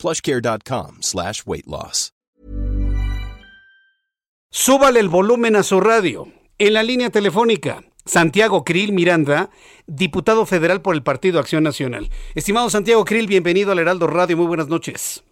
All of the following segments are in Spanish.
plushcare.com. Súbale el volumen a su radio. En la línea telefónica, Santiago Krill Miranda, diputado federal por el Partido Acción Nacional. Estimado Santiago Krill, bienvenido al Heraldo Radio. Muy buenas noches.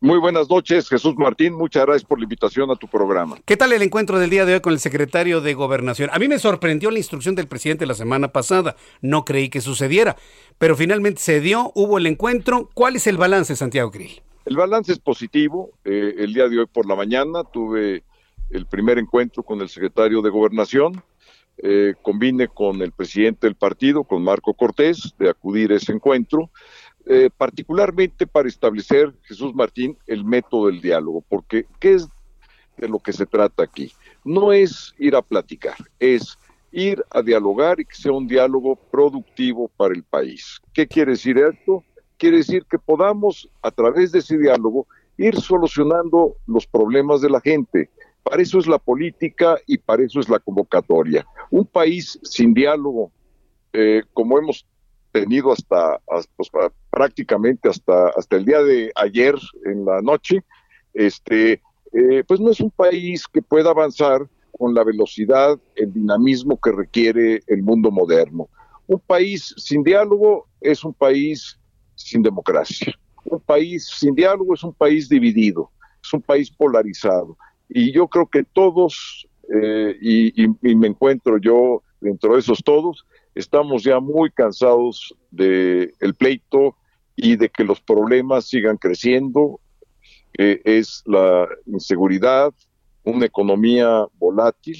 Muy buenas noches, Jesús Martín. Muchas gracias por la invitación a tu programa. ¿Qué tal el encuentro del día de hoy con el secretario de Gobernación? A mí me sorprendió la instrucción del presidente la semana pasada. No creí que sucediera, pero finalmente se dio, hubo el encuentro. ¿Cuál es el balance, Santiago Krill? El balance es positivo. Eh, el día de hoy por la mañana tuve el primer encuentro con el secretario de Gobernación. Eh, combine con el presidente del partido, con Marco Cortés, de acudir a ese encuentro. Eh, particularmente para establecer, Jesús Martín, el método del diálogo, porque ¿qué es de lo que se trata aquí? No es ir a platicar, es ir a dialogar y que sea un diálogo productivo para el país. ¿Qué quiere decir esto? Quiere decir que podamos, a través de ese diálogo, ir solucionando los problemas de la gente. Para eso es la política y para eso es la convocatoria. Un país sin diálogo, eh, como hemos tenido hasta, pues, prácticamente hasta, hasta el día de ayer en la noche, este, eh, pues no es un país que pueda avanzar con la velocidad, el dinamismo que requiere el mundo moderno. Un país sin diálogo es un país sin democracia. Un país sin diálogo es un país dividido, es un país polarizado. Y yo creo que todos, eh, y, y me encuentro yo dentro de esos todos, estamos ya muy cansados del el pleito y de que los problemas sigan creciendo. es la inseguridad, una economía volátil.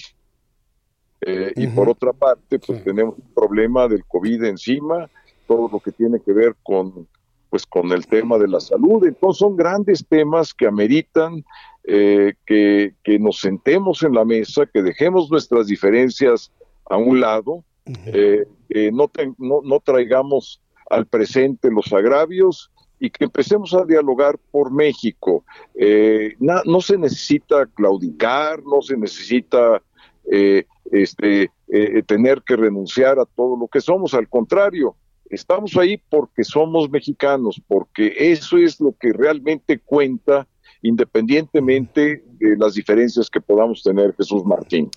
Eh, y por otra parte, pues tenemos un problema del COVID encima, todo lo que tiene que ver con pues con el tema de la salud. Entonces son grandes temas que ameritan eh, que, que, nos sentemos en la mesa, que dejemos nuestras diferencias a un lado eh, no, no, traigamos al presente los agravios y que empecemos a dialogar por México. Eh, no se necesita claudicar, no se necesita eh, este, tener que renunciar a todo lo que somos, al contrario, estamos ahí porque somos mexicanos, porque eso es lo que realmente cuenta independientemente de las diferencias que podamos tener, Jesús Martín.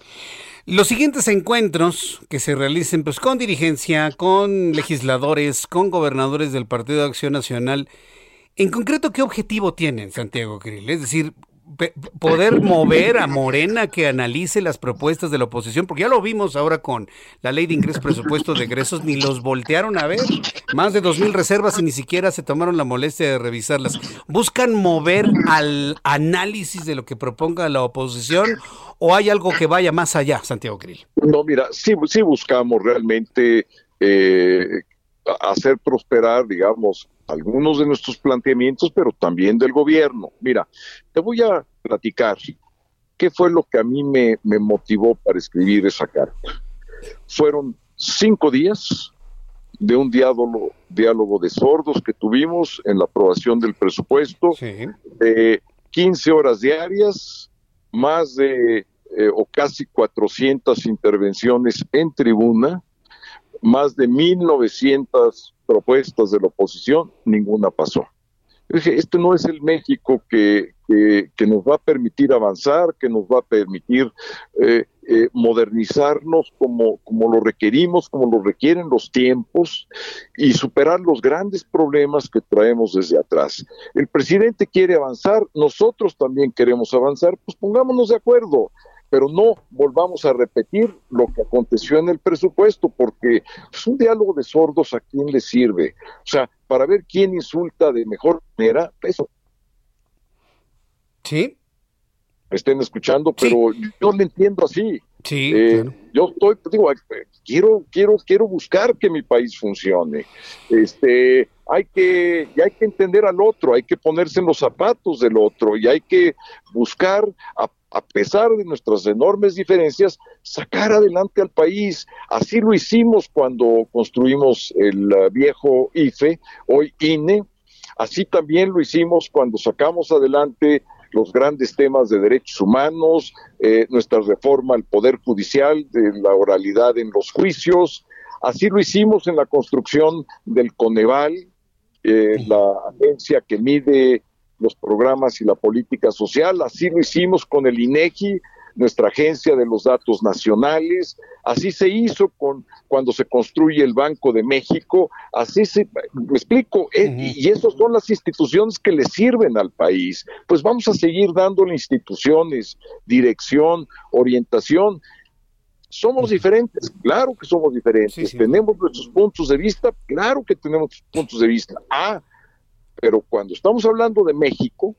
Los siguientes encuentros que se realicen pues, con dirigencia, con legisladores, con gobernadores del Partido de Acción Nacional, en concreto, ¿qué objetivo tienen, Santiago Krill? Es decir, poder mover a Morena que analice las propuestas de la oposición, porque ya lo vimos ahora con la ley de ingresos, presupuesto de egresos, ni los voltearon a ver. Más de dos mil reservas y ni siquiera se tomaron la molestia de revisarlas. ¿Buscan mover al análisis de lo que proponga la oposición o hay algo que vaya más allá, Santiago Krill? No, mira, sí, sí buscamos realmente eh, hacer prosperar, digamos, algunos de nuestros planteamientos, pero también del gobierno. Mira, te voy a platicar qué fue lo que a mí me, motivó para escribir esa carta. Fueron cinco días de un diálogo, diálogo de sordos que tuvimos en la aprobación del presupuesto, de 15 horas diarias, más de eh, o casi 400 intervenciones en tribuna, más de 1.900 propuestas de la oposición, ninguna pasó. Dije, este no es el México que, que, nos va a permitir avanzar, que nos va a permitir eh, eh, modernizarnos como, como lo requerimos, como lo requieren los tiempos y superar los grandes problemas que traemos desde atrás. El presidente quiere avanzar, nosotros también queremos avanzar, pues pongámonos de acuerdo pero no volvamos a repetir lo que aconteció en el presupuesto, porque es un diálogo de sordos a quién le sirve. O sea, para ver quién insulta de mejor manera, eso. Sí. Me estén escuchando, pero yo le entiendo así. Sí. Eh, yo estoy, digo, quiero, quiero, quiero buscar que mi país funcione. Este, hay que, y hay que entender al otro, hay que ponerse en los zapatos del otro y hay que buscar, a pesar de nuestras enormes diferencias, sacar adelante al país. Así lo hicimos cuando construimos el uh, viejo IFE, hoy INE, así también lo hicimos cuando sacamos adelante los grandes temas de derechos humanos, eh, nuestra reforma al Poder Judicial, de la oralidad en los juicios. Así lo hicimos en la construcción del Coneval, eh, la agencia que mide los programas y la política social. Así lo hicimos con el INEGI, nuestra agencia de los datos nacionales. Así se hizo con cuando se construye el Banco de México. Así se, me explico, eh, y esas son las instituciones que le sirven al país. Pues vamos a seguir dándole instituciones, dirección, orientación. Somos diferentes, claro que somos diferentes. Sí, sí. Tenemos nuestros puntos de vista, claro que tenemos puntos de vista. Ah, pero cuando estamos hablando de México,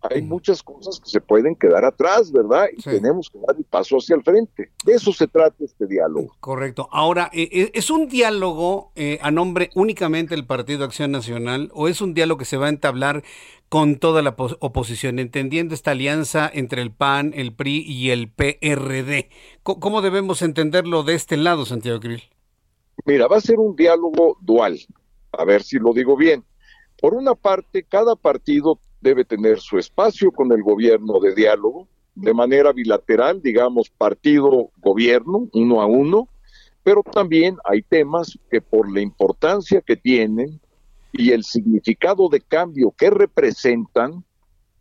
hay muchas cosas que se pueden quedar atrás, ¿verdad? Y Sí. tenemos que dar el paso hacia el frente. De eso se trata este diálogo. Correcto. Ahora, eh, eh, ¿es un diálogo eh, a nombre únicamente del Partido Acción Nacional o es un diálogo que se va a entablar con toda la pos- oposición, entendiendo esta alianza entre el PAN, el PRI y el PRD? ¿Cómo debemos entenderlo de este lado, Santiago Krill? Mira, va a ser un diálogo dual. A ver si lo digo bien. Por una parte, cada partido debe tener su espacio con el gobierno de diálogo, de manera bilateral, digamos, partido-gobierno, uno a uno, pero también hay temas que por la importancia que tienen y el significado de cambio que representan,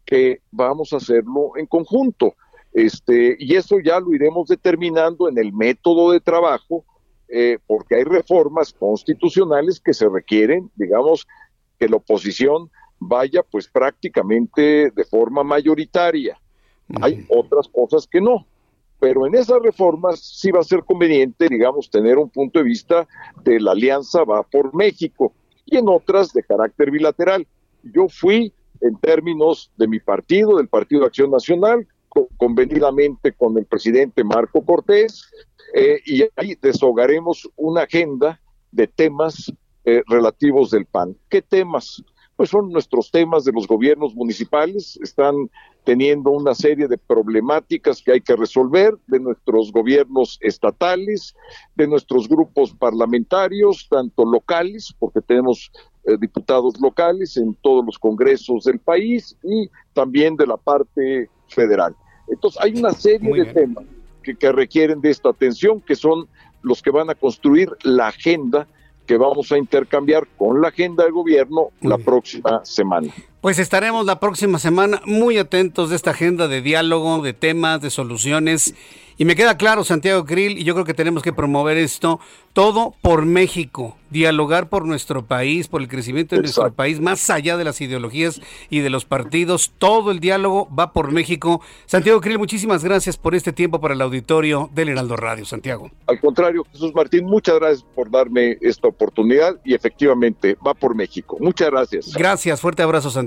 que vamos a hacerlo en conjunto. Este, y eso ya lo iremos determinando en el método de trabajo, eh, porque hay reformas constitucionales que se requieren, digamos, que la oposición vaya pues prácticamente de forma mayoritaria. Hay otras cosas que no, pero en esas reformas sí va a ser conveniente, digamos, tener un punto de vista de la alianza va por México y en otras de carácter bilateral. Yo fui en términos de mi partido, del Partido de Acción Nacional, co- convenidamente con el presidente Marco Cortés, eh, y ahí deshogaremos una agenda de temas eh, relativos del PAN. ¿Qué temas? Pues son nuestros temas de los gobiernos municipales, están teniendo una serie de problemáticas que hay que resolver, de nuestros gobiernos estatales, de nuestros grupos parlamentarios, tanto locales, porque tenemos eh, diputados locales en todos los congresos del país, y también de la parte federal. Entonces hay una serie Muy de bien. temas que, que requieren de esta atención, que son los que van a construir la agenda que vamos a intercambiar con la agenda del gobierno la próxima semana. Pues estaremos la próxima semana muy atentos de esta agenda de diálogo, de temas, de soluciones. Y me queda claro, Santiago Krill, y yo creo que tenemos que promover esto, todo por México, dialogar por nuestro país, por el crecimiento de nuestro país, más allá de las ideologías y de los partidos, todo el diálogo va por México. Santiago Krill, muchísimas gracias por este tiempo para el auditorio del Heraldo Radio, Santiago. Al contrario, Jesús Martín, muchas gracias por darme esta oportunidad y efectivamente va por México. Muchas gracias. Gracias, fuerte abrazo, Santiago,